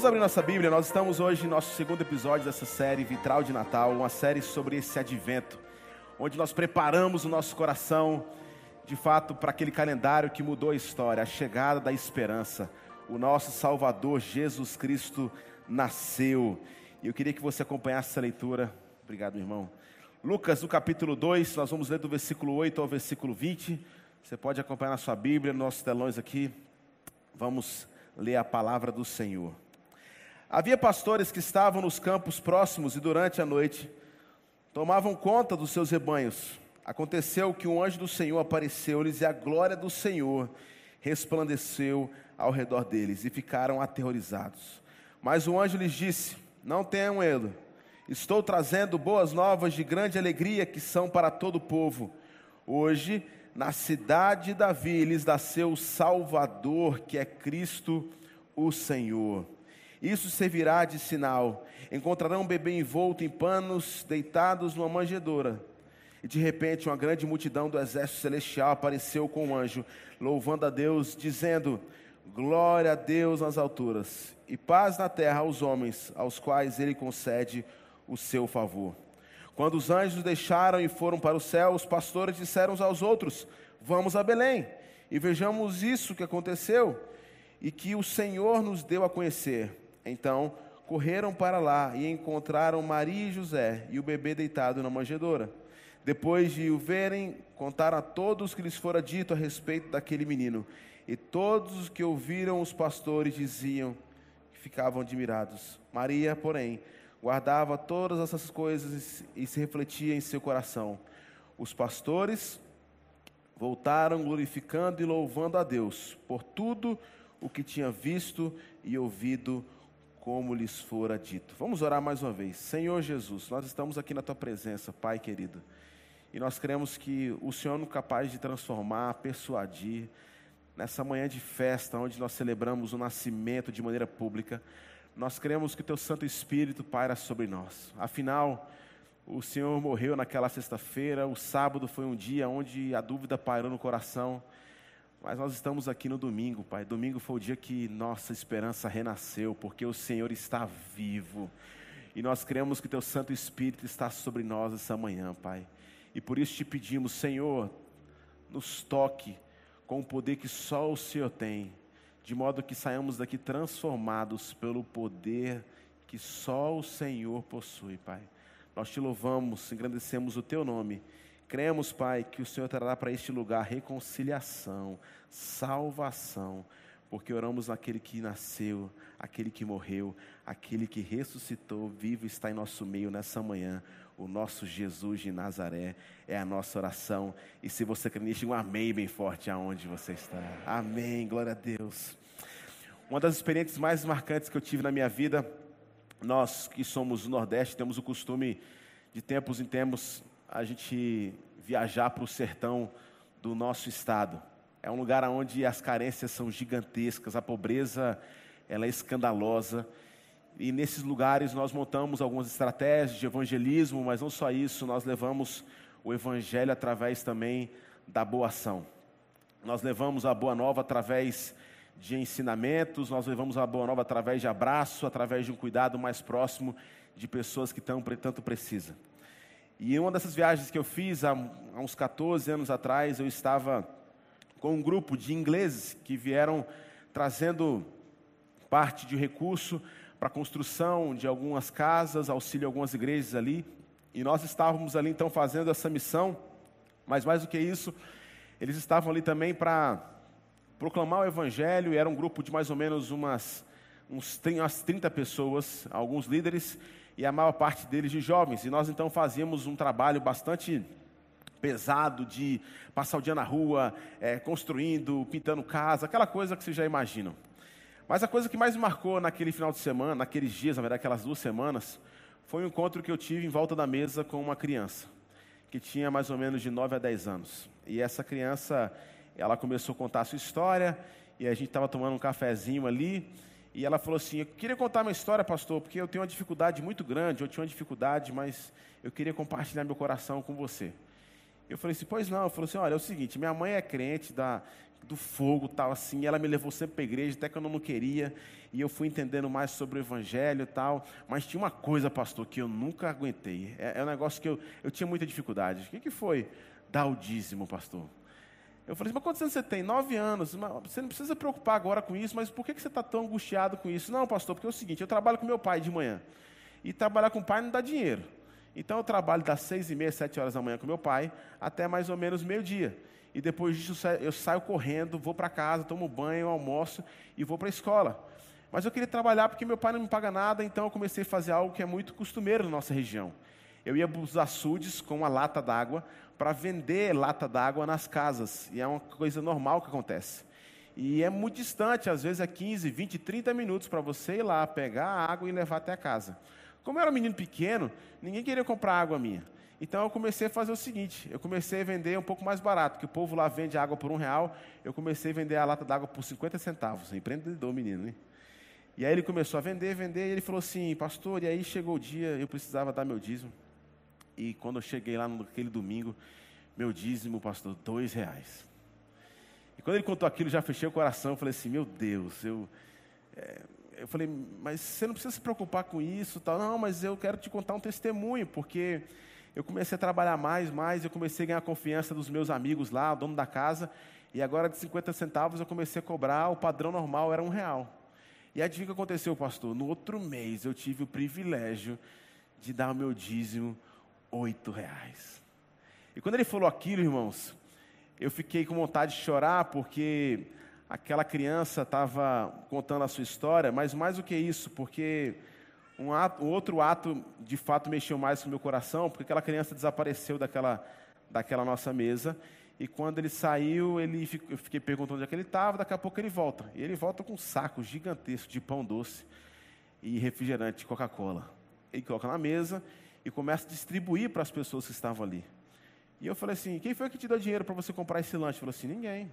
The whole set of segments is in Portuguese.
Vamos abrir nossa Bíblia. Nós estamos hoje no nosso segundo episódio dessa série Vitral de Natal, uma série sobre esse advento, onde nós preparamos o nosso coração, de fato, para aquele calendário que mudou a história, a chegada da esperança. O nosso Salvador Jesus Cristo nasceu. E eu queria que você acompanhasse essa leitura. Obrigado, irmão. Lucas, no capítulo 2, nós vamos ler do versículo 8 ao versículo 20. Você pode acompanhar na sua Bíblia, nos nossos telões aqui. Vamos ler a palavra do Senhor. Havia pastores que estavam nos campos próximos e durante a noite tomavam conta dos seus rebanhos. Aconteceu que um anjo do Senhor apareceu-lhes e a glória do Senhor resplandeceu ao redor deles e ficaram aterrorizados. Mas o anjo lhes disse: Não tenham medo, estou trazendo boas novas de grande alegria que são para todo o povo. Hoje, na cidade de Davi, lhes nasceu o Salvador, que é Cristo o Senhor. Isso servirá de sinal. Encontrarão um bebê envolto em panos, deitados numa manjedoura. E de repente, uma grande multidão do exército celestial apareceu com um anjo, louvando a Deus, dizendo: Glória a Deus nas alturas, e paz na terra aos homens, aos quais ele concede o seu favor. Quando os anjos deixaram e foram para o céu, os pastores disseram uns aos outros: Vamos a Belém e vejamos isso que aconteceu e que o Senhor nos deu a conhecer. Então correram para lá e encontraram Maria e José e o bebê deitado na manjedoura. Depois de o verem, contaram a todos que lhes fora dito a respeito daquele menino. E todos os que ouviram os pastores diziam que ficavam admirados. Maria, porém, guardava todas essas coisas e se refletia em seu coração. Os pastores voltaram glorificando e louvando a Deus por tudo o que tinha visto e ouvido como lhes fora dito. Vamos orar mais uma vez. Senhor Jesus, nós estamos aqui na tua presença, Pai querido. E nós cremos que o Senhor é capaz de transformar, persuadir, nessa manhã de festa, onde nós celebramos o nascimento de maneira pública, nós cremos que o teu Santo Espírito paira sobre nós. Afinal, o Senhor morreu naquela sexta-feira, o sábado foi um dia onde a dúvida pairou no coração. Mas nós estamos aqui no domingo, Pai. Domingo foi o dia que nossa esperança renasceu, porque o Senhor está vivo. E nós cremos que Teu Santo Espírito está sobre nós essa manhã, Pai. E por isso te pedimos, Senhor, nos toque com o poder que só o Senhor tem, de modo que saiamos daqui transformados pelo poder que só o Senhor possui, Pai. Nós te louvamos, engrandecemos o Teu nome Cremos, Pai, que o Senhor trará para este lugar reconciliação, salvação, porque oramos naquele que nasceu, aquele que morreu, aquele que ressuscitou, vivo está em nosso meio nessa manhã. O nosso Jesus de Nazaré é a nossa oração. E se você crê nisso, um amém bem forte aonde você está. Amém, glória a Deus. Uma das experiências mais marcantes que eu tive na minha vida, nós que somos do Nordeste, temos o costume de tempos em tempos a gente viajar para o sertão do nosso estado. É um lugar onde as carências são gigantescas, a pobreza ela é escandalosa. E nesses lugares nós montamos algumas estratégias de evangelismo, mas não só isso, nós levamos o evangelho através também da boa ação. Nós levamos a boa nova através de ensinamentos, nós levamos a boa nova através de abraço, através de um cuidado mais próximo de pessoas que tanto precisam. E uma dessas viagens que eu fiz há, há uns 14 anos atrás, eu estava com um grupo de ingleses que vieram trazendo parte de recurso para a construção de algumas casas, auxílio a algumas igrejas ali. E nós estávamos ali então fazendo essa missão, mas mais do que isso, eles estavam ali também para proclamar o evangelho, e era um grupo de mais ou menos umas, uns, umas 30 pessoas, alguns líderes, e a maior parte deles de jovens. E nós então fazíamos um trabalho bastante pesado de passar o dia na rua, é, construindo, pintando casa, aquela coisa que vocês já imaginam. Mas a coisa que mais me marcou naquele final de semana, naqueles dias, na verdade, aquelas duas semanas, foi um encontro que eu tive em volta da mesa com uma criança, que tinha mais ou menos de 9 a 10 anos. E essa criança, ela começou a contar a sua história, e a gente estava tomando um cafezinho ali, e ela falou assim: Eu queria contar uma história, pastor, porque eu tenho uma dificuldade muito grande. Eu tinha uma dificuldade, mas eu queria compartilhar meu coração com você. Eu falei assim: Pois não. Eu falei assim: Olha, é o seguinte: minha mãe é crente, da, do fogo, tal assim. Ela me levou sempre para a igreja, até que eu não queria, e eu fui entendendo mais sobre o evangelho e tal. Mas tinha uma coisa, pastor, que eu nunca aguentei. É, é um negócio que eu, eu tinha muita dificuldade. O que, que foi? Dar o dízimo, pastor. Eu falei, mas quantos anos você tem? Nove anos. Você não precisa se preocupar agora com isso, mas por que você está tão angustiado com isso? Não, pastor, porque é o seguinte, eu trabalho com meu pai de manhã. E trabalhar com o pai não dá dinheiro. Então eu trabalho das seis e meia, sete horas da manhã com meu pai, até mais ou menos meio-dia. E depois disso eu saio correndo, vou para casa, tomo banho, almoço e vou para a escola. Mas eu queria trabalhar porque meu pai não me paga nada, então eu comecei a fazer algo que é muito costumeiro na nossa região. Eu ia para os açudes com uma lata d'água para vender lata d'água nas casas. E é uma coisa normal que acontece. E é muito distante, às vezes é 15, 20, 30 minutos para você ir lá, pegar a água e levar até a casa. Como eu era um menino pequeno, ninguém queria comprar água minha. Então eu comecei a fazer o seguinte: eu comecei a vender um pouco mais barato, que o povo lá vende água por um real, eu comecei a vender a lata d'água por 50 centavos. Empreendedor, menino, né? E aí ele começou a vender, vender, e ele falou assim, pastor, e aí chegou o dia, eu precisava dar meu dízimo. E quando eu cheguei lá naquele domingo, meu dízimo, pastor, dois reais. E quando ele contou aquilo, já fechei o coração, falei assim, meu Deus, eu. É, eu falei, mas você não precisa se preocupar com isso, tal. Não, mas eu quero te contar um testemunho, porque eu comecei a trabalhar mais, mais, eu comecei a ganhar a confiança dos meus amigos lá, o dono da casa, e agora de 50 centavos eu comecei a cobrar, o padrão normal era um real. E adivinha o que aconteceu, pastor? No outro mês eu tive o privilégio de dar o meu dízimo oito reais. E quando ele falou aquilo, irmãos, eu fiquei com vontade de chorar porque aquela criança estava contando a sua história, mas mais do que isso, porque um, ato, outro ato de fato mexeu mais com o meu coração, porque aquela criança desapareceu daquela, daquela nossa mesa e quando ele saiu, ele, eu fiquei perguntando onde é que ele estava, daqui a pouco ele volta. E ele volta com um saco gigantesco de pão doce e refrigerante, Coca-Cola. Ele coloca na mesa e começa a distribuir para as pessoas que estavam ali. E eu falei assim: quem foi que te deu dinheiro para você comprar esse lanche? Ele falou assim: ninguém.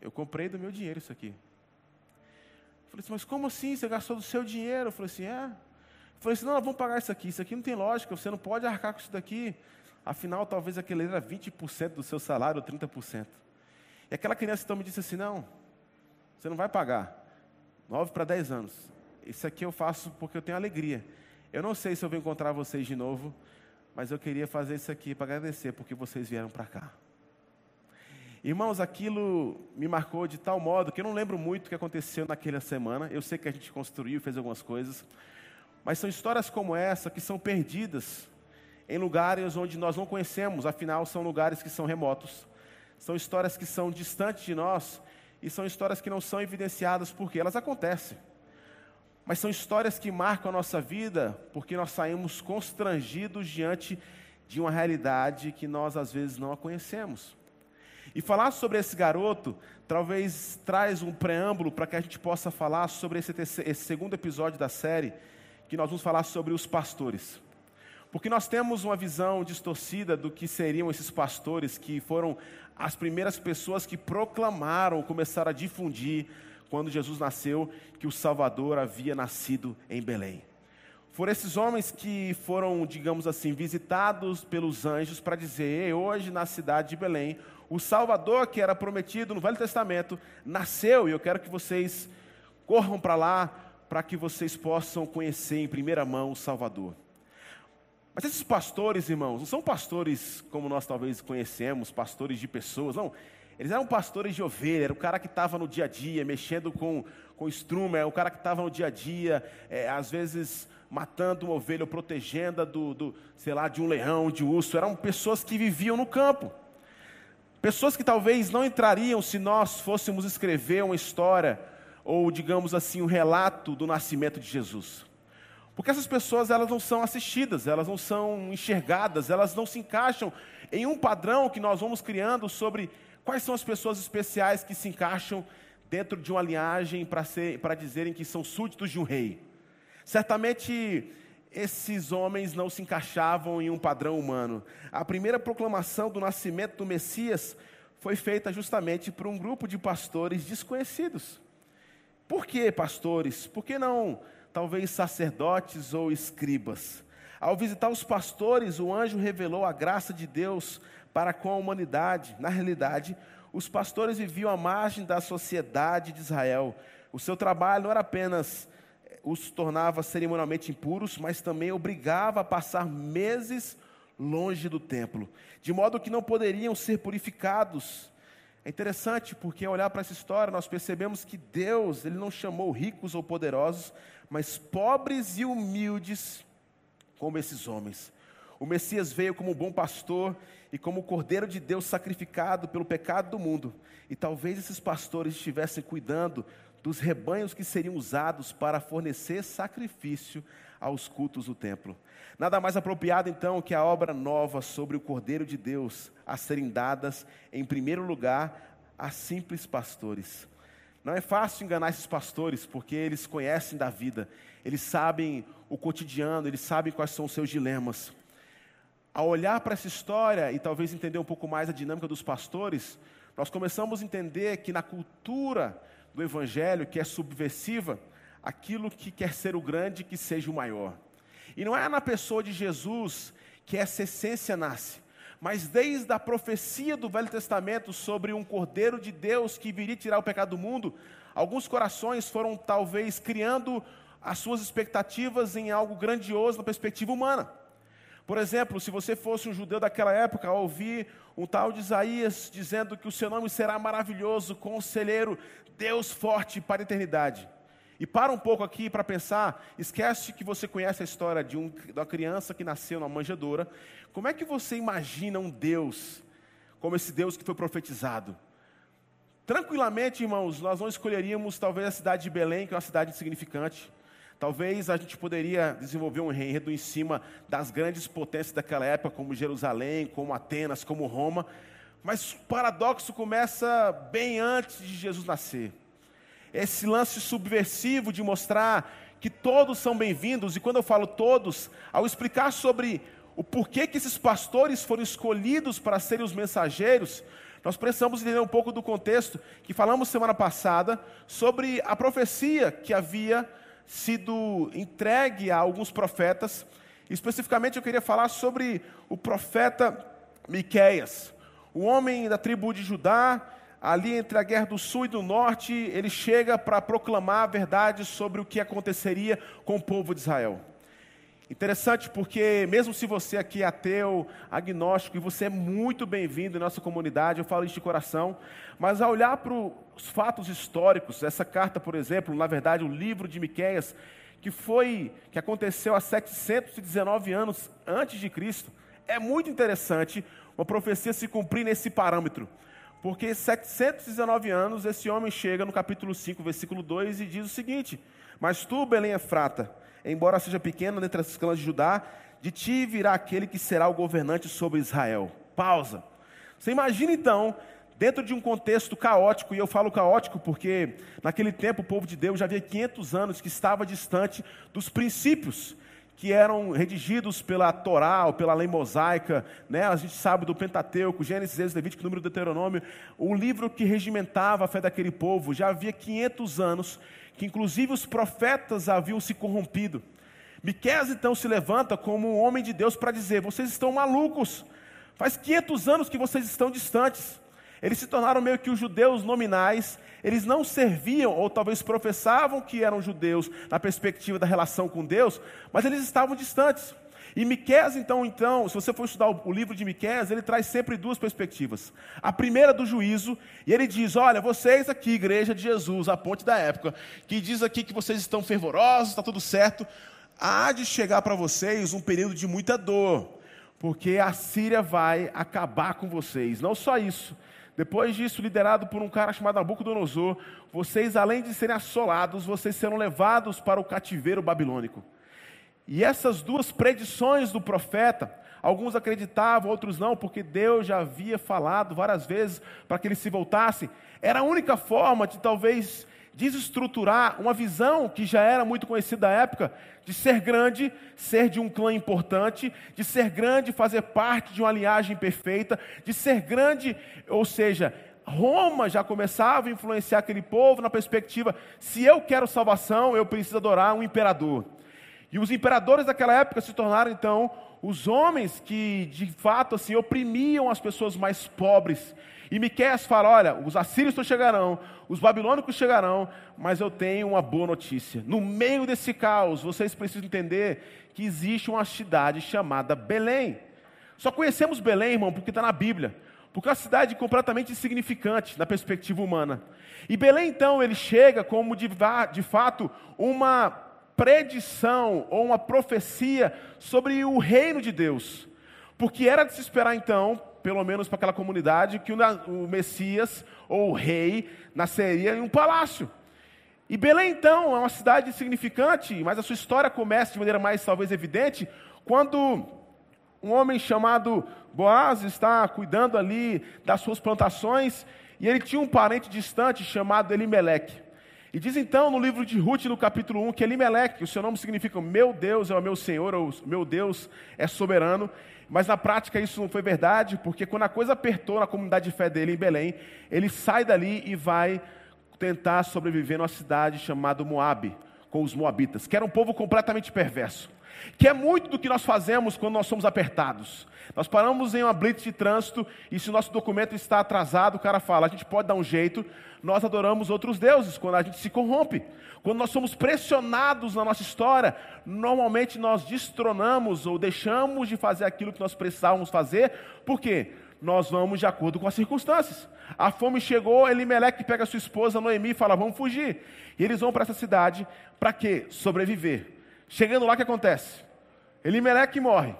Eu comprei do meu dinheiro isso aqui. Eu falei assim: mas como assim? Você gastou do seu dinheiro? Eu falei assim: é. Eu falei assim: não, vamos pagar isso aqui. Isso aqui não tem lógica, você não pode arcar com isso daqui. Afinal, talvez aquele era 20% do seu salário ou 30%. E aquela criança então me disse assim: Não, você não vai pagar. 9 para 10 anos. Isso aqui eu faço porque eu tenho alegria. Eu não sei se eu vou encontrar vocês de novo, mas eu queria fazer isso aqui para agradecer porque vocês vieram para cá. Irmãos, aquilo me marcou de tal modo que eu não lembro muito o que aconteceu naquela semana. Eu sei que a gente construiu, fez algumas coisas, mas são histórias como essa que são perdidas em lugares onde nós não conhecemos, afinal, são lugares que são remotos, são histórias que são distantes de nós e são histórias que não são evidenciadas porque elas acontecem. Mas são histórias que marcam a nossa vida porque nós saímos constrangidos diante de uma realidade que nós às vezes não a conhecemos. E falar sobre esse garoto talvez traz um preâmbulo para que a gente possa falar sobre esse, esse segundo episódio da série, que nós vamos falar sobre os pastores. Porque nós temos uma visão distorcida do que seriam esses pastores que foram as primeiras pessoas que proclamaram, começaram a difundir, quando Jesus nasceu, que o Salvador havia nascido em Belém. Foram esses homens que foram, digamos assim, visitados pelos anjos para dizer: hoje na cidade de Belém, o Salvador que era prometido no Velho Testamento nasceu e eu quero que vocês corram para lá para que vocês possam conhecer em primeira mão o Salvador. Mas esses pastores, irmãos, não são pastores como nós talvez conhecemos, pastores de pessoas, não. Eles eram pastores de ovelha, era o cara que estava no dia a dia, mexendo com, com estrume, é o cara que estava no dia a dia, é, às vezes matando uma ovelha, ou protegendo do, do, sei lá, de um leão, de um urso. Eram pessoas que viviam no campo. Pessoas que talvez não entrariam se nós fôssemos escrever uma história, ou digamos assim, um relato do nascimento de Jesus. Porque essas pessoas elas não são assistidas, elas não são enxergadas, elas não se encaixam em um padrão que nós vamos criando sobre quais são as pessoas especiais que se encaixam dentro de uma linhagem para dizerem que são súditos de um rei. Certamente esses homens não se encaixavam em um padrão humano. A primeira proclamação do nascimento do Messias foi feita justamente por um grupo de pastores desconhecidos. Por que pastores? Por que não talvez sacerdotes ou escribas. Ao visitar os pastores, o anjo revelou a graça de Deus para com a humanidade. Na realidade, os pastores viviam à margem da sociedade de Israel. O seu trabalho não era apenas eh, os tornava cerimonialmente impuros, mas também obrigava a passar meses longe do templo, de modo que não poderiam ser purificados. É interessante porque ao olhar para essa história nós percebemos que Deus, ele não chamou ricos ou poderosos, mas pobres e humildes como esses homens. O Messias veio como um bom pastor e como o Cordeiro de Deus sacrificado pelo pecado do mundo. E talvez esses pastores estivessem cuidando dos rebanhos que seriam usados para fornecer sacrifício aos cultos do templo. Nada mais apropriado então que a obra nova sobre o Cordeiro de Deus a serem dadas em primeiro lugar a simples pastores. Não é fácil enganar esses pastores, porque eles conhecem da vida, eles sabem o cotidiano, eles sabem quais são os seus dilemas. Ao olhar para essa história e talvez entender um pouco mais a dinâmica dos pastores, nós começamos a entender que na cultura do evangelho, que é subversiva, aquilo que quer ser o grande, que seja o maior. E não é na pessoa de Jesus que essa essência nasce, mas desde a profecia do Velho Testamento sobre um Cordeiro de Deus que viria tirar o pecado do mundo, alguns corações foram talvez criando as suas expectativas em algo grandioso na perspectiva humana. Por exemplo, se você fosse um judeu daquela época, ao ouvir um tal de Isaías dizendo que o seu nome será maravilhoso, conselheiro, Deus forte para a eternidade. E para um pouco aqui para pensar, esquece que você conhece a história de, um, de uma criança que nasceu numa manjedoura. Como é que você imagina um Deus como esse Deus que foi profetizado? Tranquilamente, irmãos, nós não escolheríamos talvez a cidade de Belém, que é uma cidade insignificante. Talvez a gente poderia desenvolver um enredo em cima das grandes potências daquela época, como Jerusalém, como Atenas, como Roma. Mas o paradoxo começa bem antes de Jesus nascer. Esse lance subversivo de mostrar que todos são bem-vindos, e quando eu falo todos, ao explicar sobre o porquê que esses pastores foram escolhidos para serem os mensageiros, nós precisamos entender um pouco do contexto que falamos semana passada sobre a profecia que havia sido entregue a alguns profetas. Especificamente eu queria falar sobre o profeta Miqueias, o homem da tribo de Judá, ali entre a guerra do sul e do norte, ele chega para proclamar a verdade sobre o que aconteceria com o povo de Israel. Interessante porque, mesmo se você aqui é ateu, agnóstico, e você é muito bem-vindo em nossa comunidade, eu falo isso de coração, mas ao olhar para os fatos históricos, essa carta, por exemplo, na verdade, o livro de Miquéias, que foi, que aconteceu há 719 anos antes de Cristo, é muito interessante uma profecia se cumprir nesse parâmetro. Porque 719 anos, esse homem chega no capítulo 5, versículo 2, e diz o seguinte: Mas tu, Belém Efrata, embora seja pequena dentre as clãs de Judá, de ti virá aquele que será o governante sobre Israel. Pausa. Você imagina então, dentro de um contexto caótico, e eu falo caótico porque naquele tempo o povo de Deus já havia 500 anos que estava distante dos princípios que eram redigidos pela Torá, ou pela lei mosaica, né? a gente sabe do Pentateuco, Gênesis, Êxodo, Levítico, número Deuteronômio, o livro que regimentava a fé daquele povo, já havia 500 anos que inclusive os profetas haviam se corrompido. Miqueias então se levanta como um homem de Deus para dizer: vocês estão malucos, faz 500 anos que vocês estão distantes. Eles se tornaram meio que os judeus nominais, eles não serviam, ou talvez professavam que eram judeus na perspectiva da relação com Deus, mas eles estavam distantes. E Miqués, então, então, se você for estudar o, livro de Miqués, ele traz sempre duas perspectivas. A primeira do juízo, e ele diz: Olha, vocês aqui, igreja de Jesus, a ponte da época, que diz aqui que vocês estão fervorosos, está tudo certo, há de chegar para vocês um período de muita dor, porque a Síria vai acabar com vocês. Não só isso. Depois disso, liderado por um cara chamado Nabucodonosor, vocês, além de serem assolados, vocês serão levados para o cativeiro babilônico. E essas duas predições do profeta, alguns acreditavam, outros não, porque Deus já havia falado várias vezes para que ele se voltasse. Era a única forma de talvez desestruturar uma visão que já era muito conhecida da época, de ser grande, ser de um clã importante, de ser grande, fazer parte de uma linhagem perfeita, de ser grande, ou seja, Roma já começava a influenciar aquele povo na perspectiva: se eu quero salvação, eu preciso adorar um imperador. E os imperadores daquela época se tornaram então os homens que de fato assim oprimiam as pessoas mais pobres. E Miqueias fala: olha, os assírios chegarão, os babilônicos chegarão, mas eu tenho uma boa notícia. No meio desse caos, vocês precisam entender que existe uma cidade chamada Belém. Só conhecemos Belém, irmão, porque está na Bíblia. Porque é uma cidade completamente insignificante na perspectiva humana. E Belém, então, ele chega como de, de fato uma predição ou uma profecia sobre o reino de Deus. Porque era de se esperar, então, pelo menos para aquela comunidade, que o Messias ou o rei nasceria em um palácio. E Belém, então, é uma cidade insignificante, mas a sua história começa de maneira mais, talvez, evidente, quando um homem chamado Boaz está cuidando ali das suas plantações, e ele tinha um parente distante chamado Elimeleque. E diz então no livro de Ruth, no capítulo 1, que Elimeleque, o seu nome significa meu Deus é o meu Senhor, ou meu Deus é soberano, mas na prática isso não foi verdade, porque quando a coisa apertou na comunidade de fé dele em Belém, ele sai dali e vai tentar sobreviver numa cidade chamada Moabe, com os moabitas, que era um povo completamente perverso. Que é muito do que nós fazemos quando nós somos apertados. Nós paramos em uma blitz de trânsito e se o nosso documento está atrasado, o cara fala, a gente pode dar um jeito, nós adoramos outros deuses quando a gente se corrompe. Quando nós somos pressionados na nossa história, normalmente nós destronamos ou deixamos de fazer aquilo que nós precisávamos fazer, por quê? Nós vamos de acordo com as circunstâncias. A fome chegou, Elimeleque pega sua esposa Noemi e fala: Vamos fugir. E eles vão para essa cidade para quê? Sobreviver. Chegando lá, o que acontece? Elimeleque morre.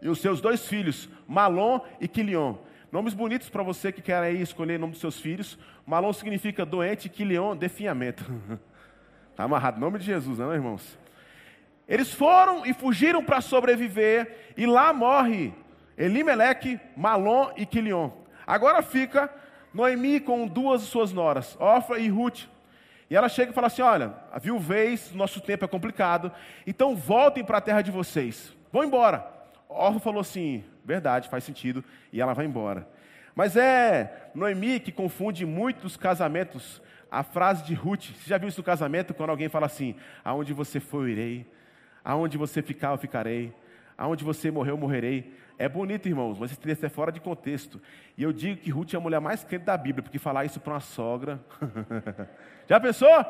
E os seus dois filhos, Malom e Quilion. Nomes bonitos para você que quer aí escolher o nome dos seus filhos. Malom significa doente, Quilion, definhamento. Está amarrado, nome de Jesus, não, irmãos? Eles foram e fugiram para sobreviver, e lá morre Elimeleque, Malom e Quilion. Agora fica Noemi com duas de suas noras, Ofra e Ruth. E ela chega e fala assim: Olha, a viuvez, nosso tempo é complicado, então voltem para a terra de vocês. Vão embora. Orfa falou assim: Verdade, faz sentido. E ela vai embora. Mas é Noemi que confunde muitos casamentos. A frase de Ruth, você já viu isso no casamento? Quando alguém fala assim: Aonde você for, eu irei. Aonde você ficar, eu ficarei. Aonde você morreu, eu morrerei. É bonito, irmãos, mas teria que ser fora de contexto. E eu digo que Ruth é a mulher mais crente da Bíblia, porque falar isso para uma sogra. Já pensou?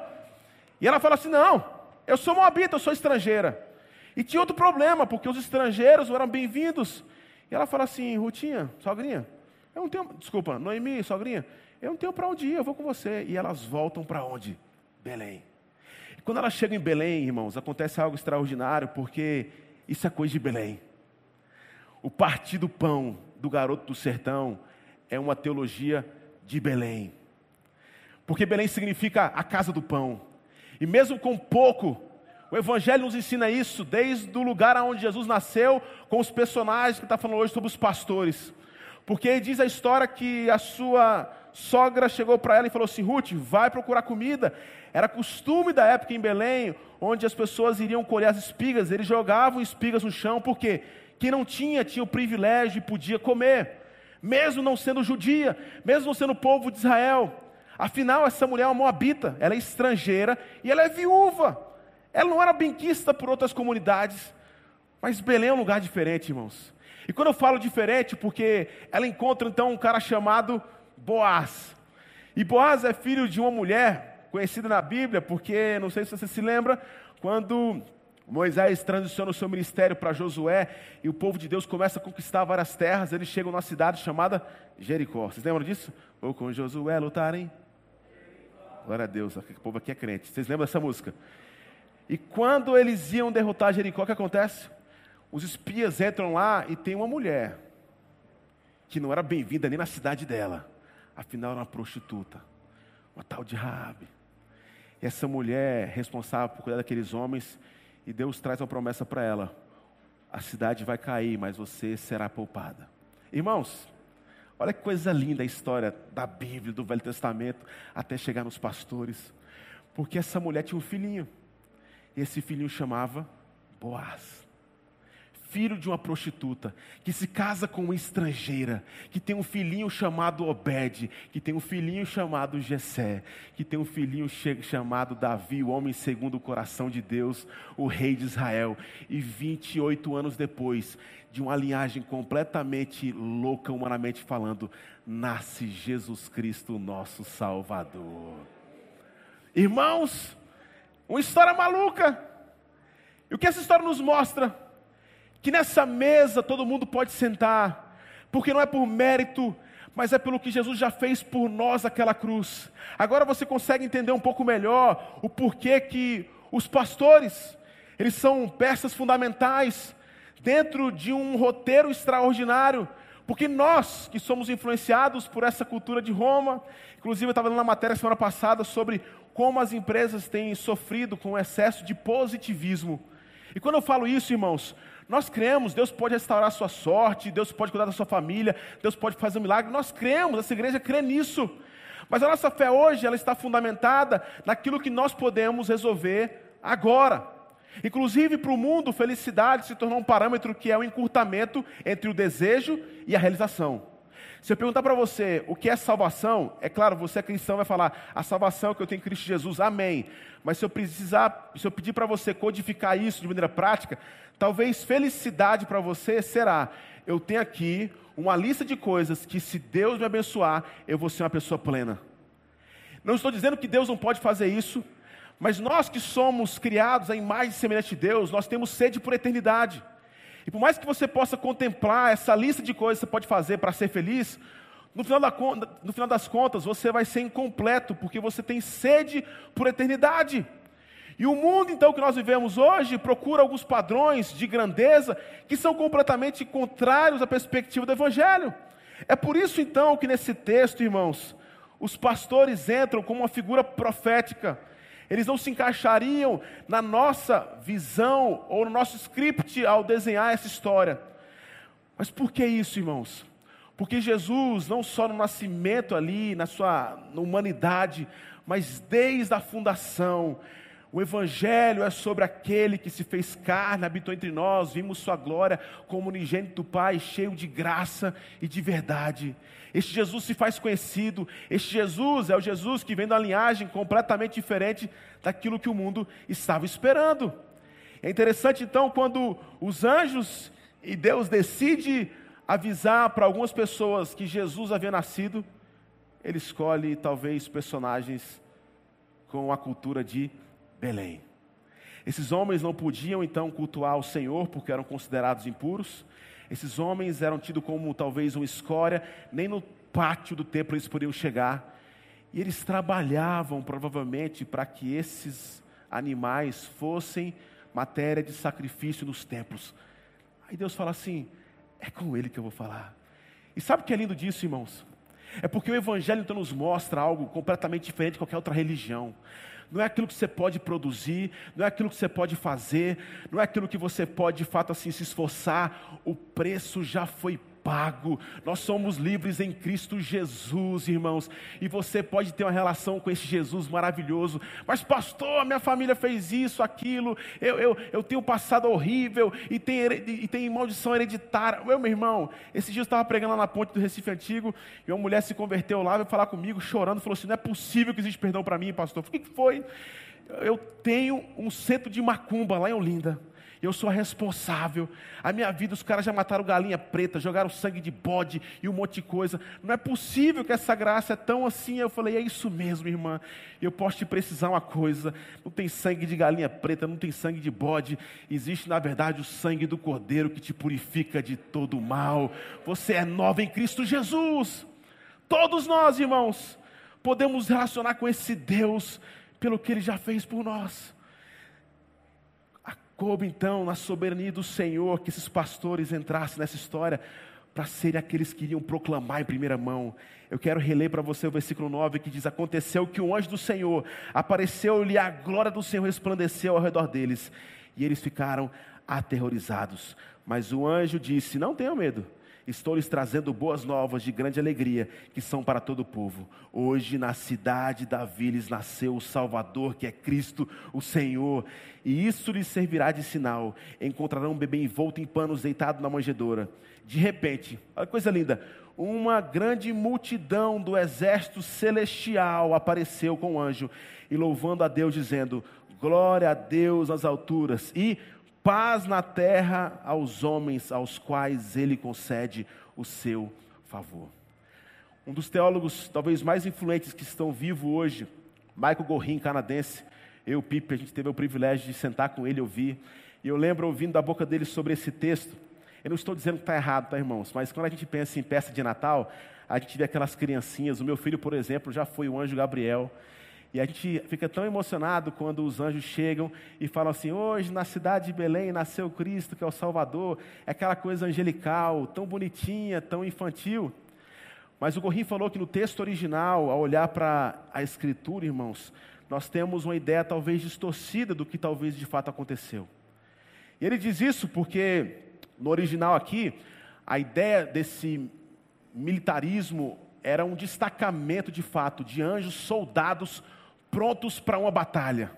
E ela fala assim: não, eu sou moabita, eu sou estrangeira. E tinha outro problema, porque os estrangeiros eram bem-vindos. E ela fala assim: Rutinha, sogrinha, eu não tenho. Desculpa, Noemi, sogrinha, eu não tenho para onde ir, eu vou com você. E elas voltam para onde? Belém. E quando elas chegam em Belém, irmãos, acontece algo extraordinário, porque isso é coisa de Belém. O partir do pão do garoto do sertão é uma teologia de Belém. Porque Belém significa a casa do pão. E mesmo com pouco, o Evangelho nos ensina isso, desde o lugar onde Jesus nasceu, com os personagens que está falando hoje sobre os pastores. Porque diz a história que a sua sogra chegou para ela e falou assim: Ruth, vai procurar comida. Era costume da época em Belém, onde as pessoas iriam colher as espigas, eles jogavam espigas no chão, por quê? Quem não tinha, tinha o privilégio e podia comer, mesmo não sendo judia, mesmo não sendo povo de Israel. Afinal, essa mulher é uma moabita, ela é estrangeira e ela é viúva. Ela não era benquista por outras comunidades, mas Belém é um lugar diferente, irmãos. E quando eu falo diferente, porque ela encontra então um cara chamado Boaz. E Boaz é filho de uma mulher conhecida na Bíblia, porque, não sei se você se lembra, quando Moisés transiciona o seu ministério para Josué e o povo de Deus começa a conquistar várias terras. Eles chegam numa cidade chamada Jericó. Vocês lembram disso? Ou com Josué lutarem? Glória a Deus, o povo aqui é crente. Vocês lembram dessa música? E quando eles iam derrotar Jericó, o que acontece? Os espias entram lá e tem uma mulher que não era bem-vinda nem na cidade dela. Afinal, era uma prostituta, uma tal de Raabe. E essa mulher responsável por cuidar daqueles homens e Deus traz uma promessa para ela: a cidade vai cair, mas você será poupada. Irmãos, olha que coisa linda a história da Bíblia, do Velho Testamento, até chegar nos pastores. Porque essa mulher tinha um filhinho, e esse filhinho chamava Boaz, filho de uma prostituta, que se casa com uma estrangeira, que tem um filhinho chamado Obed, que tem um filhinho chamado Jessé, que tem um filhinho chamado Davi, o homem segundo o coração de Deus, o rei de Israel. E 28 anos depois, de uma linhagem completamente louca, humanamente falando, nasce Jesus Cristo, nosso Salvador. Irmãos, uma história maluca. E o que essa história nos mostra? Que nessa mesa todo mundo pode sentar, porque não é por mérito, mas é pelo que Jesus já fez por nós aquela cruz. Agora você consegue entender um pouco melhor o porquê que os pastores, eles são peças fundamentais dentro de um roteiro extraordinário, porque nós que somos influenciados por essa cultura de Roma, inclusive eu estava lendo uma matéria semana passada sobre como as empresas têm sofrido com o excesso de positivismo. E quando eu falo isso, irmãos, nós cremos, Deus pode restaurar a sua sorte, Deus pode cuidar da sua família, Deus pode fazer um milagre. Nós cremos, essa igreja crê nisso. Mas a nossa fé hoje, ela está fundamentada naquilo que nós podemos resolver agora. Inclusive para o mundo, felicidade se tornou um parâmetro que é o encurtamento entre o desejo e a realização. Se eu perguntar para você o que é salvação, é claro, você é cristão, vai falar a salvação que eu tenho em Cristo Jesus, amém. Mas se eu precisar, se eu pedir para você codificar isso de maneira prática, talvez felicidade para você será: eu tenho aqui uma lista de coisas que, se Deus me abençoar, eu vou ser uma pessoa plena. Não estou dizendo que Deus não pode fazer isso, mas nós que somos criados à imagem semelhante de Deus, nós temos sede por eternidade. E por mais que você possa contemplar essa lista de coisas que você pode fazer para ser feliz, no final, da, no final das contas você vai ser incompleto, porque você tem sede por eternidade. E o mundo, então, que nós vivemos hoje, procura alguns padrões de grandeza que são completamente contrários à perspectiva do Evangelho. É por isso, então, que nesse texto, irmãos, os pastores entram como uma figura profética eles não se encaixariam na nossa visão ou no nosso script ao desenhar essa história. Mas por que isso, irmãos? Porque Jesus, não só no nascimento ali, na sua humanidade, mas desde a fundação, o Evangelho é sobre aquele que se fez carne, habitou entre nós, vimos Sua glória como unigênito do Pai, cheio de graça e de verdade. Este Jesus se faz conhecido, este Jesus é o Jesus que vem da linhagem completamente diferente daquilo que o mundo estava esperando. É interessante então quando os anjos e Deus decide avisar para algumas pessoas que Jesus havia nascido, ele escolhe talvez personagens com a cultura de Belém. Esses homens não podiam então cultuar o Senhor porque eram considerados impuros. Esses homens eram tidos como talvez uma escória, nem no pátio do templo eles podiam chegar. E eles trabalhavam provavelmente para que esses animais fossem matéria de sacrifício nos templos. Aí Deus fala assim: é com ele que eu vou falar. E sabe o que é lindo disso, irmãos? É porque o Evangelho então nos mostra algo completamente diferente de qualquer outra religião não é aquilo que você pode produzir, não é aquilo que você pode fazer, não é aquilo que você pode de fato assim se esforçar. O preço já foi pago. Nós somos livres em Cristo Jesus, irmãos. E você pode ter uma relação com esse Jesus maravilhoso. Mas, pastor, minha família fez isso, aquilo. Eu, eu, eu tenho um passado horrível e tem, e tem maldição hereditária. Eu, meu irmão, esse dia eu estava pregando lá na ponte do Recife Antigo e uma mulher se converteu lá, veio falar comigo, chorando, falou assim: não é possível que existe perdão para mim, pastor. O que foi? Eu tenho um centro de macumba lá em Olinda eu sou responsável. A minha vida, os caras já mataram galinha preta, jogaram sangue de bode e um monte de coisa. Não é possível que essa graça é tão assim. Eu falei, é isso mesmo, irmã. Eu posso te precisar uma coisa. Não tem sangue de galinha preta, não tem sangue de bode. Existe, na verdade, o sangue do Cordeiro que te purifica de todo mal. Você é nova em Cristo Jesus. Todos nós, irmãos, podemos relacionar com esse Deus pelo que Ele já fez por nós. Coube então na soberania do Senhor que esses pastores entrassem nessa história para serem aqueles que iriam proclamar em primeira mão. Eu quero reler para você o versículo 9 que diz: Aconteceu que o anjo do Senhor apareceu-lhe, a glória do Senhor resplandeceu ao redor deles, e eles ficaram aterrorizados. Mas o anjo disse: Não tenham medo, Estou lhes trazendo boas novas de grande alegria, que são para todo o povo. Hoje, na cidade de Davi, lhes nasceu o Salvador, que é Cristo, o Senhor. E isso lhes servirá de sinal. Encontrarão um bebê envolto em panos, deitado na manjedoura. De repente, olha que coisa linda, uma grande multidão do exército celestial apareceu com o anjo e louvando a Deus, dizendo: Glória a Deus nas alturas e paz na terra aos homens aos quais ele concede o seu favor. Um dos teólogos talvez mais influentes que estão vivos hoje, Michael Gorin, canadense, eu, Pipe, a gente teve o privilégio de sentar com ele e ouvir. E eu lembro ouvindo da boca dele sobre esse texto. Eu não estou dizendo que está errado, tá, irmãos? Mas quando a gente pensa em peça de Natal, a gente vê aquelas criancinhas. O meu filho, por exemplo, já foi o anjo Gabriel. E a gente fica tão emocionado quando os anjos chegam e falam assim: hoje na cidade de Belém nasceu Cristo, que é o Salvador. É aquela coisa angelical, tão bonitinha, tão infantil. Mas o Gorrim falou que no texto original, ao olhar para a Escritura, irmãos, nós temos uma ideia talvez distorcida do que talvez de fato aconteceu. E ele diz isso porque, no original aqui, a ideia desse militarismo era um destacamento de fato de anjos soldados prontos para uma batalha.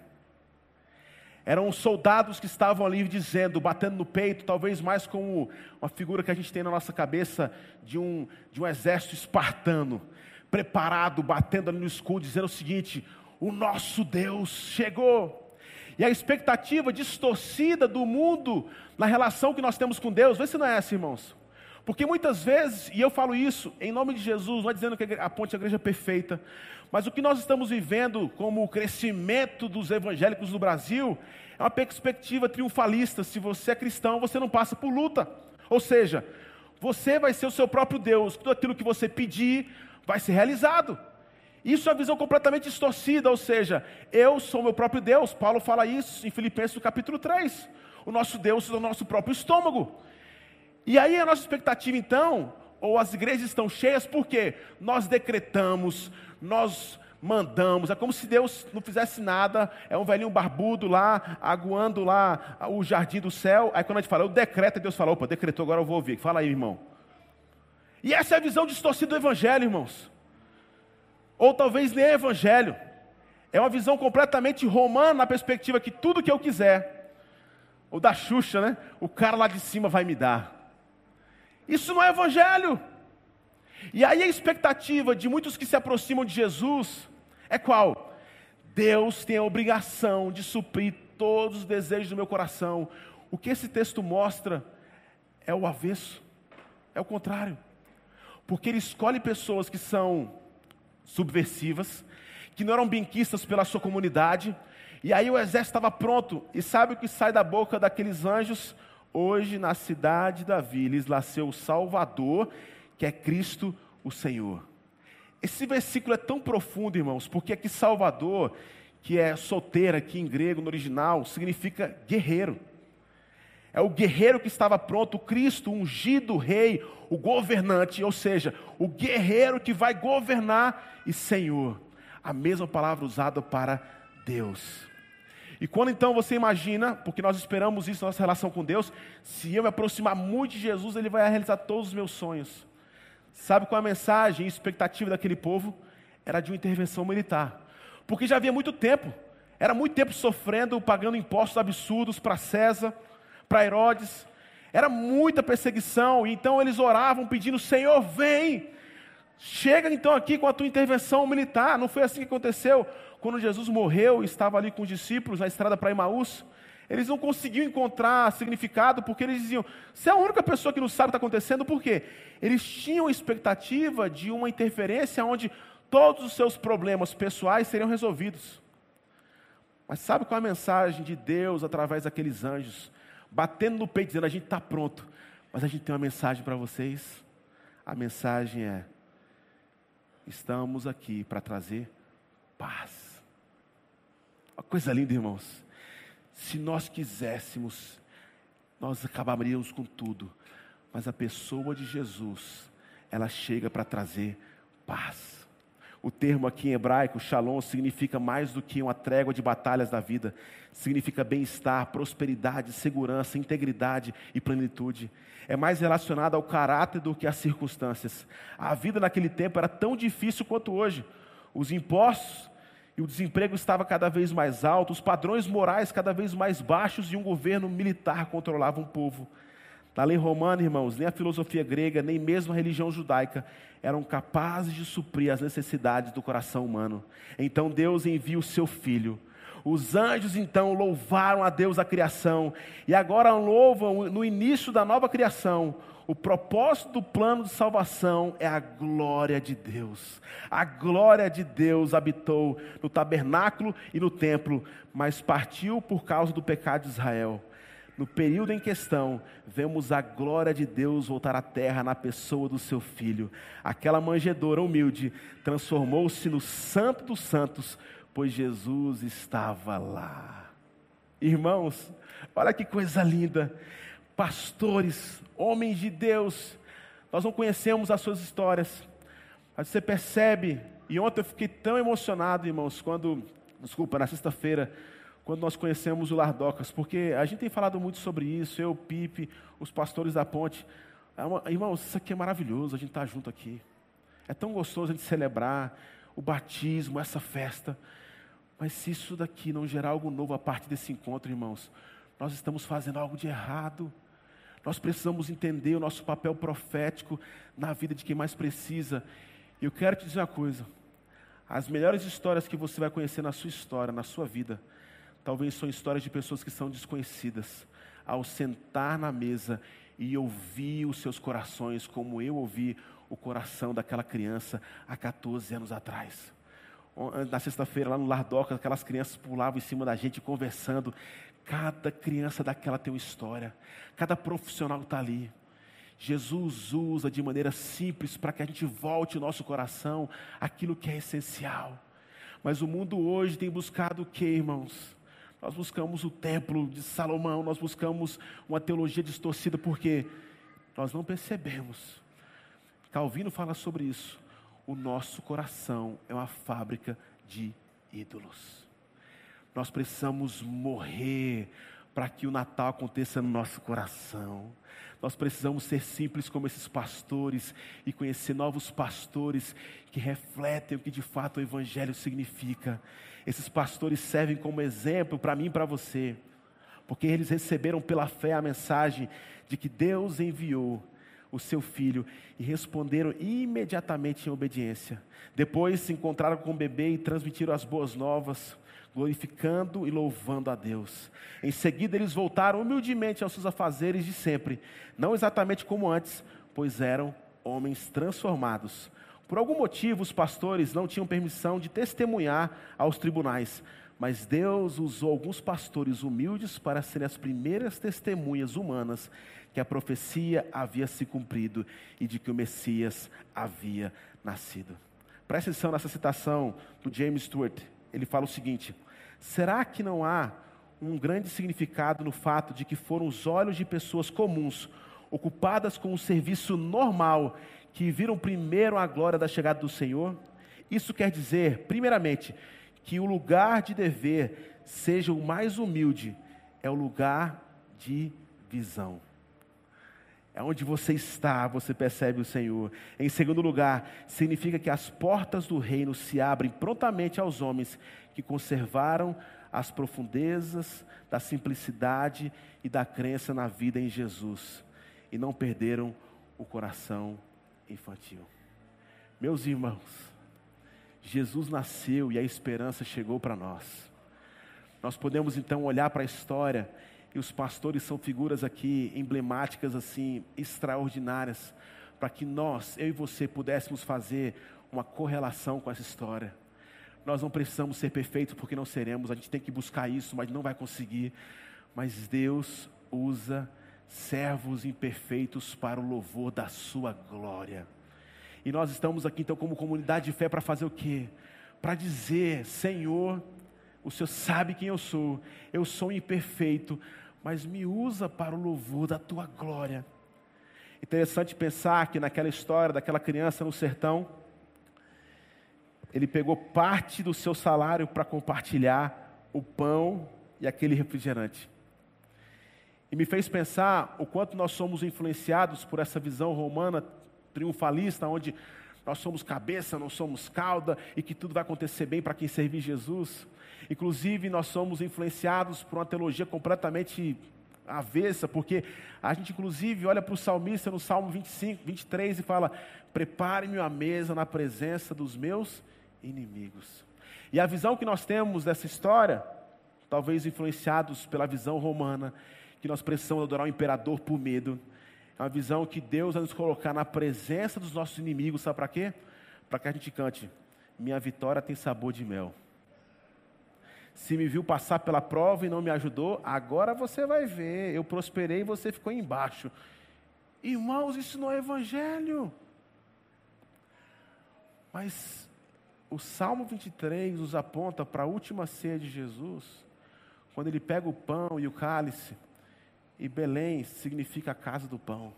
Eram soldados que estavam ali dizendo, batendo no peito, talvez mais como uma figura que a gente tem na nossa cabeça de um, de um exército espartano, preparado, batendo ali no escudo, dizendo o seguinte: o nosso Deus chegou. E a expectativa distorcida do mundo na relação que nós temos com Deus, vê se não é essa, irmãos. Porque muitas vezes, e eu falo isso em nome de Jesus, não é dizendo que a ponte é a igreja perfeita, mas o que nós estamos vivendo como o crescimento dos evangélicos no Brasil é uma perspectiva triunfalista. Se você é cristão, você não passa por luta. Ou seja, você vai ser o seu próprio Deus, tudo aquilo que você pedir vai ser realizado. Isso é uma visão completamente distorcida, ou seja, eu sou meu próprio Deus. Paulo fala isso em Filipenses capítulo 3. O nosso Deus é o nosso próprio estômago. E aí a nossa expectativa então, ou as igrejas estão cheias, porque nós decretamos, nós mandamos, é como se Deus não fizesse nada, é um velhinho barbudo lá, aguando lá o jardim do céu, aí quando a gente fala, eu decreto, Deus fala, opa, decretou, agora eu vou ouvir, fala aí irmão. E essa é a visão distorcida do evangelho, irmãos. Ou talvez nem é evangelho, é uma visão completamente romana na perspectiva que tudo que eu quiser, ou da Xuxa, né? O cara lá de cima vai me dar. Isso não é evangelho. E aí a expectativa de muitos que se aproximam de Jesus é qual? Deus tem a obrigação de suprir todos os desejos do meu coração. O que esse texto mostra é o avesso, é o contrário. Porque ele escolhe pessoas que são subversivas, que não eram benquistas pela sua comunidade, e aí o exército estava pronto, e sabe o que sai da boca daqueles anjos? Hoje, na cidade de Davi, lhes nasceu o Salvador, que é Cristo o Senhor. Esse versículo é tão profundo, irmãos, porque aqui Salvador, que é solteira aqui em grego, no original, significa guerreiro. É o guerreiro que estava pronto, o Cristo, o ungido rei, o governante, ou seja, o guerreiro que vai governar e Senhor. A mesma palavra usada para Deus. E quando então você imagina, porque nós esperamos isso na nossa relação com Deus, se eu me aproximar muito de Jesus, Ele vai realizar todos os meus sonhos. Sabe qual é a mensagem e expectativa daquele povo? Era de uma intervenção militar. Porque já havia muito tempo, era muito tempo sofrendo, pagando impostos absurdos para César, para Herodes. Era muita perseguição, então eles oravam pedindo: Senhor, vem, chega então aqui com a tua intervenção militar. Não foi assim que aconteceu quando Jesus morreu e estava ali com os discípulos na estrada para Emaús, eles não conseguiam encontrar significado porque eles diziam: você é a única pessoa que não sabe o que está acontecendo, por quê? Eles tinham expectativa de uma interferência onde todos os seus problemas pessoais seriam resolvidos. Mas sabe qual é a mensagem de Deus através daqueles anjos? Batendo no peito, dizendo: a gente está pronto, mas a gente tem uma mensagem para vocês. A mensagem é: estamos aqui para trazer paz. Uma coisa linda, irmãos. Se nós quiséssemos, nós acabaríamos com tudo. Mas a pessoa de Jesus, ela chega para trazer paz. O termo aqui em hebraico, shalom, significa mais do que uma trégua de batalhas da vida. Significa bem-estar, prosperidade, segurança, integridade e plenitude. É mais relacionado ao caráter do que às circunstâncias. A vida naquele tempo era tão difícil quanto hoje. Os impostos e o desemprego estava cada vez mais alto, os padrões morais cada vez mais baixos e um governo militar controlava um povo. Na lei romana, irmãos, nem a filosofia grega, nem mesmo a religião judaica eram capazes de suprir as necessidades do coração humano. Então Deus envia o seu filho. Os anjos então louvaram a Deus a criação e agora louvam no início da nova criação. O propósito do plano de salvação é a glória de Deus. A glória de Deus habitou no tabernáculo e no templo, mas partiu por causa do pecado de Israel no período em questão, vemos a glória de Deus voltar à terra na pessoa do seu filho. Aquela manjedora humilde transformou-se no Santo dos Santos, pois Jesus estava lá. Irmãos, olha que coisa linda. Pastores, homens de Deus, nós não conhecemos as suas histórias, mas você percebe, e ontem eu fiquei tão emocionado, irmãos, quando, desculpa, na sexta-feira, quando nós conhecemos o Lardocas, porque a gente tem falado muito sobre isso, eu, Pipe, os pastores da ponte. É irmãos, isso aqui é maravilhoso, a gente está junto aqui. É tão gostoso a gente celebrar o batismo, essa festa. Mas se isso daqui não gerar algo novo a partir desse encontro, irmãos, nós estamos fazendo algo de errado. Nós precisamos entender o nosso papel profético na vida de quem mais precisa. E eu quero te dizer uma coisa: as melhores histórias que você vai conhecer na sua história, na sua vida, Talvez são histórias de pessoas que são desconhecidas. Ao sentar na mesa e ouvir os seus corações, como eu ouvi o coração daquela criança há 14 anos atrás. Na sexta-feira, lá no Lardoca, aquelas crianças pulavam em cima da gente conversando. Cada criança daquela tem uma história. Cada profissional está ali. Jesus usa de maneira simples para que a gente volte o nosso coração aquilo que é essencial. Mas o mundo hoje tem buscado o que, irmãos? Nós buscamos o templo de Salomão, nós buscamos uma teologia distorcida porque nós não percebemos. Calvino fala sobre isso. O nosso coração é uma fábrica de ídolos. Nós precisamos morrer para que o Natal aconteça no nosso coração. Nós precisamos ser simples como esses pastores e conhecer novos pastores que refletem o que de fato o Evangelho significa. Esses pastores servem como exemplo para mim e para você, porque eles receberam pela fé a mensagem de que Deus enviou o seu filho e responderam imediatamente em obediência. Depois se encontraram com o bebê e transmitiram as boas novas, glorificando e louvando a Deus. Em seguida, eles voltaram humildemente aos seus afazeres de sempre, não exatamente como antes, pois eram homens transformados por algum motivo, os pastores não tinham permissão de testemunhar aos tribunais, mas Deus usou alguns pastores humildes para serem as primeiras testemunhas humanas que a profecia havia se cumprido e de que o Messias havia nascido. Presta atenção nessa citação do James Stewart. Ele fala o seguinte: será que não há um grande significado no fato de que foram os olhos de pessoas comuns, ocupadas com o serviço normal que viram primeiro a glória da chegada do Senhor. Isso quer dizer, primeiramente, que o lugar de dever seja o mais humilde, é o lugar de visão. É onde você está, você percebe o Senhor. Em segundo lugar, significa que as portas do reino se abrem prontamente aos homens que conservaram as profundezas da simplicidade e da crença na vida em Jesus e não perderam o coração infantil. Meus irmãos, Jesus nasceu e a esperança chegou para nós. Nós podemos então olhar para a história e os pastores são figuras aqui emblemáticas assim, extraordinárias, para que nós, eu e você, pudéssemos fazer uma correlação com essa história. Nós não precisamos ser perfeitos porque não seremos, a gente tem que buscar isso, mas não vai conseguir. Mas Deus usa servos imperfeitos para o louvor da sua glória. E nós estamos aqui então como comunidade de fé para fazer o quê? Para dizer, Senhor, o Senhor sabe quem eu sou, eu sou imperfeito, mas me usa para o louvor da tua glória. Interessante pensar que naquela história daquela criança no sertão, ele pegou parte do seu salário para compartilhar o pão e aquele refrigerante. E me fez pensar o quanto nós somos influenciados por essa visão romana triunfalista, onde nós somos cabeça, não somos cauda, e que tudo vai acontecer bem para quem servir Jesus. Inclusive, nós somos influenciados por uma teologia completamente avessa, porque a gente, inclusive, olha para o salmista no Salmo 25, 23 e fala: Prepare-me a mesa na presença dos meus inimigos. E a visão que nós temos dessa história, talvez influenciados pela visão romana, que nós precisamos adorar o imperador por medo, é uma visão que Deus vai nos colocar na presença dos nossos inimigos, sabe para quê? Para que a gente cante: Minha vitória tem sabor de mel. Se me viu passar pela prova e não me ajudou, agora você vai ver. Eu prosperei e você ficou embaixo. Irmãos, isso não é evangelho. Mas o Salmo 23 nos aponta para a última ceia de Jesus, quando ele pega o pão e o cálice, e Belém significa a casa do pão.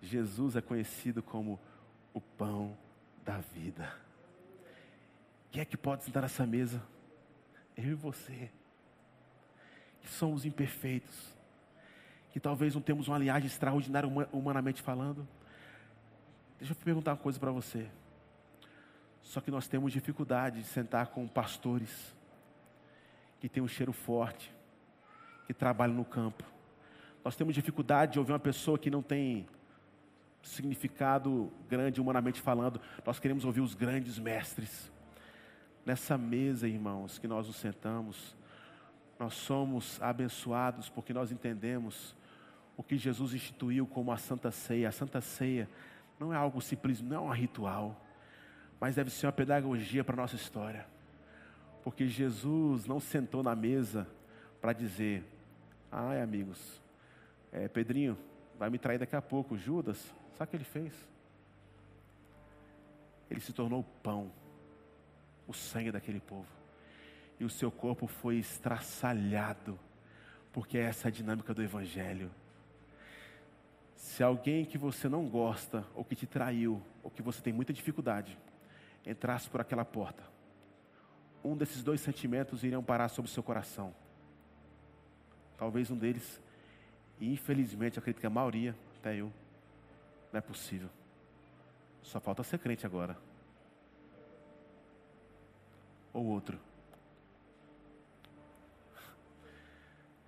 Jesus é conhecido como o pão da vida. Quem é que pode sentar nessa mesa? Eu e você. Que somos imperfeitos. Que talvez não temos uma linhagem extraordinária humanamente falando. Deixa eu perguntar uma coisa para você. Só que nós temos dificuldade de sentar com pastores que têm um cheiro forte, que trabalham no campo. Nós temos dificuldade de ouvir uma pessoa que não tem significado grande humanamente falando. Nós queremos ouvir os grandes mestres. Nessa mesa, irmãos, que nós nos sentamos, nós somos abençoados porque nós entendemos o que Jesus instituiu como a Santa Ceia. A Santa Ceia não é algo simples, não é um ritual, mas deve ser uma pedagogia para a nossa história. Porque Jesus não sentou na mesa para dizer: ai, amigos, é, Pedrinho vai me trair daqui a pouco. Judas, sabe o que ele fez? Ele se tornou pão o sangue daquele povo. E o seu corpo foi estraçalhado, porque essa é a dinâmica do Evangelho. Se alguém que você não gosta, ou que te traiu, ou que você tem muita dificuldade, entrasse por aquela porta, um desses dois sentimentos iriam parar sobre o seu coração. Talvez um deles, e infelizmente acredito que a maioria, até eu, não é possível. Só falta ser crente agora ou outro.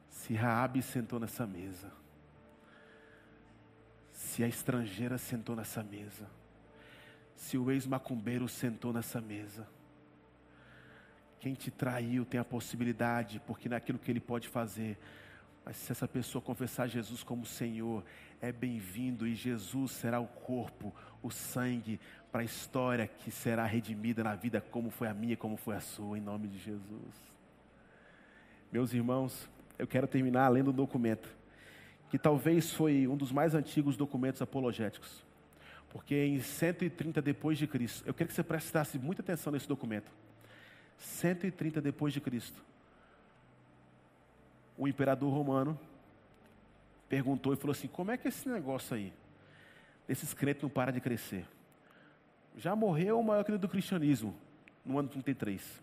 Se Raabe sentou nessa mesa, se a estrangeira sentou nessa mesa, se o ex-macumbeiro sentou nessa mesa, quem te traiu tem a possibilidade, porque naquilo que ele pode fazer, mas se essa pessoa confessar Jesus como Senhor, é bem-vindo e Jesus será o corpo, o sangue, para a história que será redimida na vida, como foi a minha, como foi a sua, em nome de Jesus. Meus irmãos, eu quero terminar lendo um documento, que talvez foi um dos mais antigos documentos apologéticos, porque em 130 depois de Cristo, eu quero que você prestasse muita atenção nesse documento. 130 depois de Cristo, o imperador romano perguntou e falou assim: como é que é esse negócio aí? Esses crentes não param de crescer já morreu o maior querido do cristianismo, no ano 33.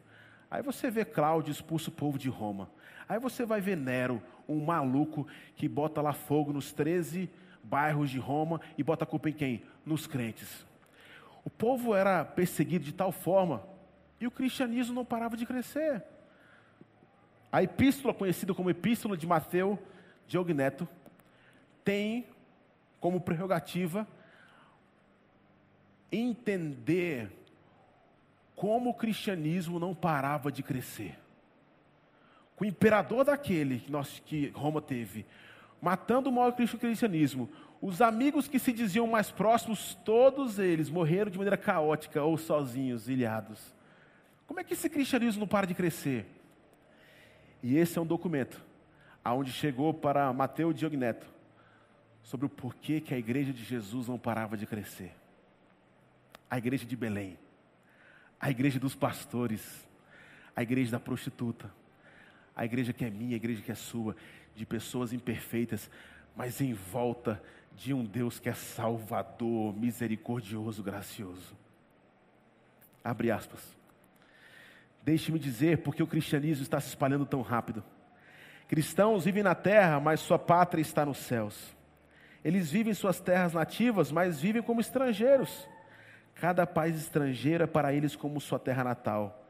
Aí você vê Cláudio expulsa o povo de Roma. Aí você vai ver Nero, um maluco que bota lá fogo nos 13 bairros de Roma e bota a culpa em quem? Nos crentes. O povo era perseguido de tal forma e o cristianismo não parava de crescer. A epístola, conhecida como Epístola de Mateus de Ogneto, tem como prerrogativa entender como o cristianismo não parava de crescer. Com o imperador daquele que, nós, que Roma teve, matando o maior cristianismo, os amigos que se diziam mais próximos, todos eles morreram de maneira caótica ou sozinhos, ilhados. Como é que esse cristianismo não para de crescer? E esse é um documento aonde chegou para Mateus Diogneto sobre o porquê que a igreja de Jesus não parava de crescer a igreja de Belém, a igreja dos pastores, a igreja da prostituta, a igreja que é minha, a igreja que é sua, de pessoas imperfeitas, mas em volta de um Deus que é salvador, misericordioso, gracioso. Abre aspas. Deixe-me dizer porque o cristianismo está se espalhando tão rápido. Cristãos vivem na terra, mas sua pátria está nos céus. Eles vivem suas terras nativas, mas vivem como estrangeiros. Cada país estrangeiro é para eles como sua terra natal.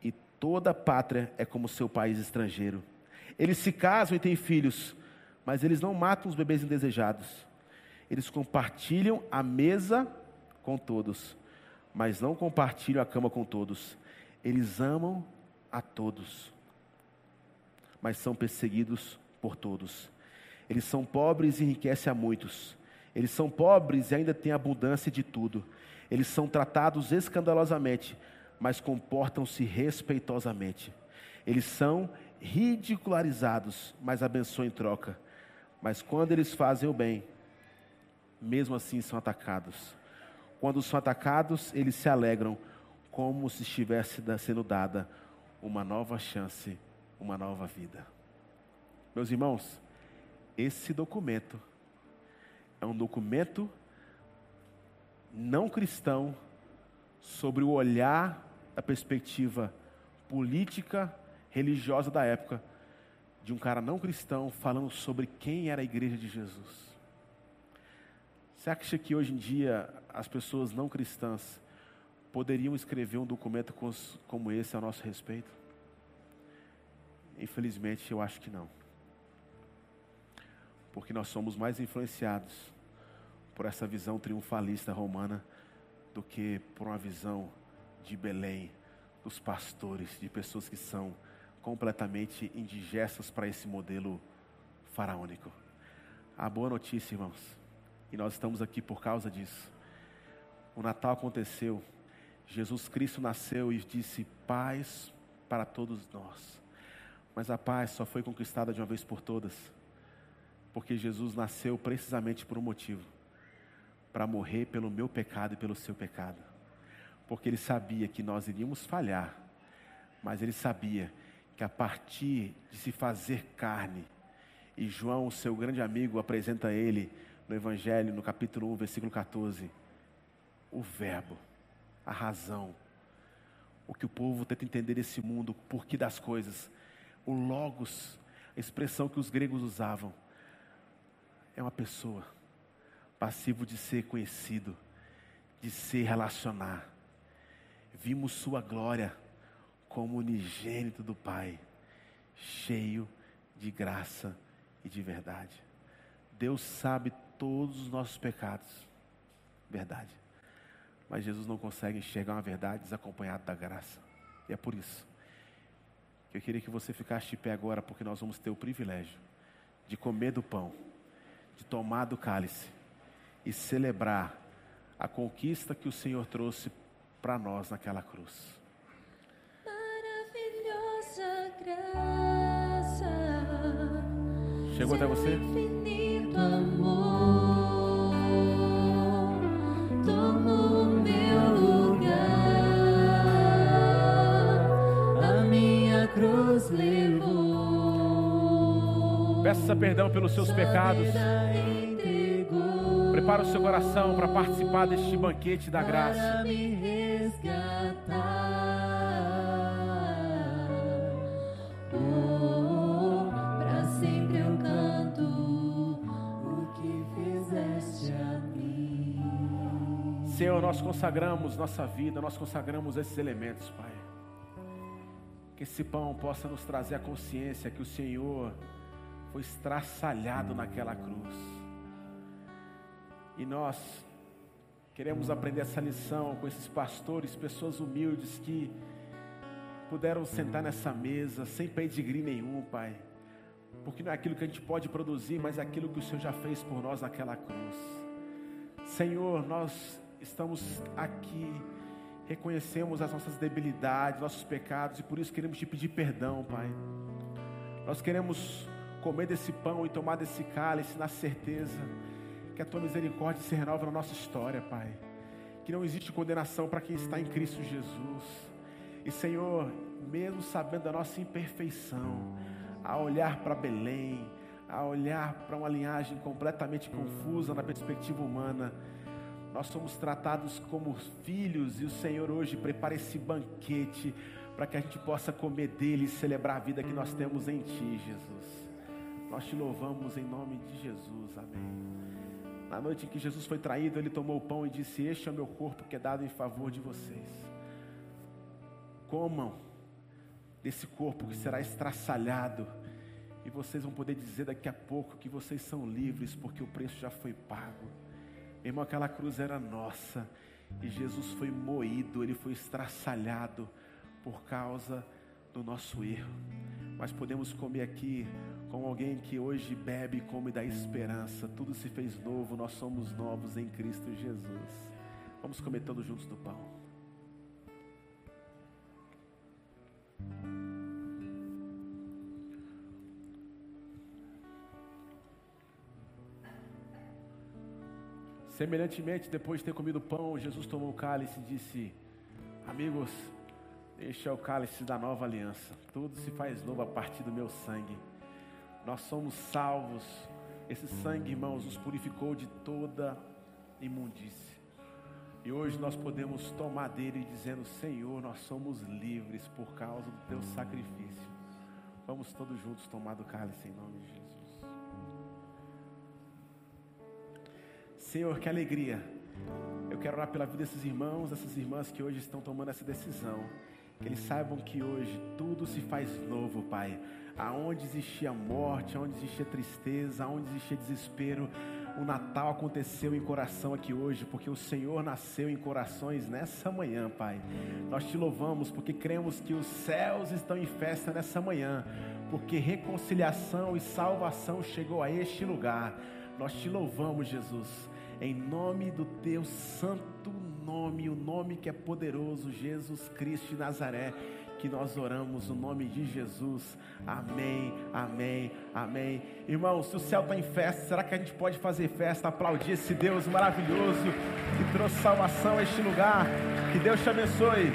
E toda pátria é como seu país estrangeiro. Eles se casam e têm filhos, mas eles não matam os bebês indesejados. Eles compartilham a mesa com todos, mas não compartilham a cama com todos. Eles amam a todos, mas são perseguidos por todos. Eles são pobres e enriquecem a muitos. Eles são pobres e ainda têm abundância de tudo. Eles são tratados escandalosamente, mas comportam-se respeitosamente. Eles são ridicularizados, mas abençoam em troca. Mas quando eles fazem o bem, mesmo assim são atacados. Quando são atacados, eles se alegram, como se estivesse sendo dada uma nova chance, uma nova vida. Meus irmãos, esse documento é um documento não cristão sobre o olhar da perspectiva política religiosa da época, de um cara não cristão falando sobre quem era a igreja de Jesus. Você acha que hoje em dia as pessoas não cristãs poderiam escrever um documento como esse a nosso respeito? Infelizmente, eu acho que não. Porque nós somos mais influenciados por essa visão triunfalista romana do que por uma visão de Belém, dos pastores, de pessoas que são completamente indigestas para esse modelo faraônico. A boa notícia, irmãos, e nós estamos aqui por causa disso. O Natal aconteceu, Jesus Cristo nasceu e disse paz para todos nós. Mas a paz só foi conquistada de uma vez por todas, porque Jesus nasceu precisamente por um motivo para morrer pelo meu pecado e pelo seu pecado. Porque ele sabia que nós iríamos falhar, mas ele sabia que a partir de se fazer carne, e João, seu grande amigo, apresenta ele no Evangelho, no capítulo 1, versículo 14, o Verbo, a razão, o que o povo tenta entender desse mundo, o porquê das coisas, o Logos, a expressão que os gregos usavam, é uma pessoa, passivo de ser conhecido, de se relacionar. Vimos Sua glória como unigênito do Pai, cheio de graça e de verdade. Deus sabe todos os nossos pecados, verdade. Mas Jesus não consegue enxergar uma verdade desacompanhada da graça. E é por isso que eu queria que você ficasse de pé agora, porque nós vamos ter o privilégio de comer do pão, de tomar do cálice e celebrar a conquista que o Senhor trouxe para nós naquela cruz. graça. Chegou até você? Infinito amor, tomou Peça perdão pelos seus pecados. Prepara o seu coração para participar deste banquete da graça. para me resgatar. Para sempre eu canto o que fizeste a mim. Senhor, nós consagramos nossa vida, nós consagramos esses elementos, Pai. Que esse pão possa nos trazer a consciência que o Senhor foi estraçalhado naquela cruz. E nós queremos aprender essa lição com esses pastores, pessoas humildes que puderam sentar nessa mesa sem pedigree nenhum, Pai. Porque não é aquilo que a gente pode produzir, mas é aquilo que o Senhor já fez por nós naquela cruz. Senhor, nós estamos aqui, reconhecemos as nossas debilidades, nossos pecados, e por isso queremos te pedir perdão, Pai. Nós queremos comer desse pão e tomar desse cálice na certeza que a tua misericórdia se renova na nossa história, Pai. Que não existe condenação para quem está em Cristo Jesus. E Senhor, mesmo sabendo da nossa imperfeição, a olhar para Belém, a olhar para uma linhagem completamente confusa na perspectiva humana, Nós somos tratados como filhos e o Senhor hoje prepara esse banquete para que a gente possa comer dele e celebrar a vida que nós temos em Ti, Jesus. Nós te louvamos em nome de Jesus, amém. Na noite em que Jesus foi traído, ele tomou o pão e disse: Este é o meu corpo que é dado em favor de vocês. Comam desse corpo que será estraçalhado, e vocês vão poder dizer daqui a pouco que vocês são livres, porque o preço já foi pago. Meu irmão, aquela cruz era nossa, e Jesus foi moído, ele foi estraçalhado por causa do nosso erro. Mas podemos comer aqui com alguém que hoje bebe come da esperança. Tudo se fez novo, nós somos novos em Cristo Jesus. Vamos comer todos juntos do pão. Semelhantemente, depois de ter comido pão, Jesus tomou o cálice e disse: Amigos, este é o cálice da nova aliança. Tudo se faz novo a partir do meu sangue. Nós somos salvos. Esse sangue, irmãos, nos purificou de toda imundície. E hoje nós podemos tomar dele dizendo: Senhor, nós somos livres por causa do teu sacrifício. Vamos todos juntos tomar do cálice em nome de Jesus. Senhor, que alegria. Eu quero orar pela vida desses irmãos, dessas irmãs que hoje estão tomando essa decisão. Que eles saibam que hoje tudo se faz novo, Pai. Aonde existia morte, aonde existia tristeza, aonde existia desespero, o Natal aconteceu em coração aqui hoje, porque o Senhor nasceu em corações nessa manhã, Pai. Nós te louvamos porque cremos que os céus estão em festa nessa manhã, porque reconciliação e salvação chegou a este lugar. Nós te louvamos, Jesus em nome do teu santo nome, o nome que é poderoso, Jesus Cristo de Nazaré, que nós oramos o nome de Jesus. Amém, amém, amém. Irmãos, se o céu está em festa, será que a gente pode fazer festa, aplaudir esse Deus maravilhoso que trouxe salvação a este lugar? Que Deus te abençoe.